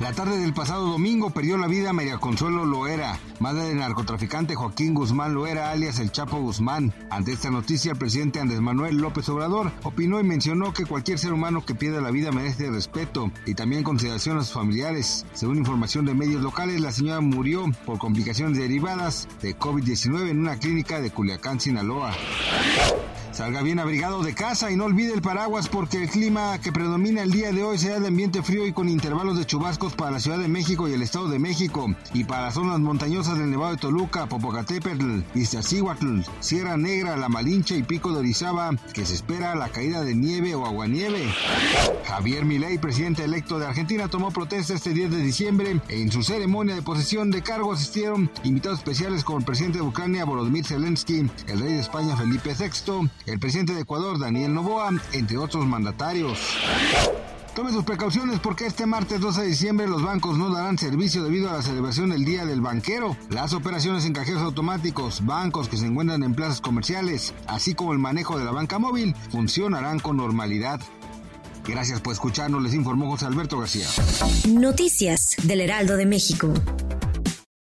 La tarde del pasado domingo perdió la vida María Consuelo Loera, madre del narcotraficante Joaquín Guzmán Loera, alias el Chapo Guzmán. Ante esta noticia, el presidente Andrés Manuel López Obrador opinó y mencionó que cualquier ser humano que pierda la vida merece respeto y también consideración a sus familiares. Según información de medios locales, la señora murió por complicaciones derivadas de COVID-19 en una clínica de Culiacán, Sinaloa. Salga bien abrigado de casa y no olvide el paraguas porque el clima que predomina el día de hoy será de ambiente frío y con intervalos de chubascos para la Ciudad de México y el Estado de México y para las zonas montañosas del Nevado de Toluca, Popocatépetl, Iztaccíhuatl, Sierra Negra, La Malinche y Pico de Orizaba, que se espera la caída de nieve o aguanieve. Javier Milei, presidente electo de Argentina, tomó protesta este 10 de diciembre. En su ceremonia de posesión de cargo asistieron invitados especiales como el presidente de Ucrania, Volodymyr Zelensky, el rey de España, Felipe VI, el presidente de Ecuador, Daniel Novoa, entre otros mandatarios. Tome sus precauciones porque este martes 12 de diciembre los bancos no darán servicio debido a la celebración del Día del Banquero. Las operaciones en cajeros automáticos, bancos que se encuentran en plazas comerciales, así como el manejo de la banca móvil, funcionarán con normalidad. Gracias por escucharnos, les informó José Alberto García. Noticias del Heraldo de México.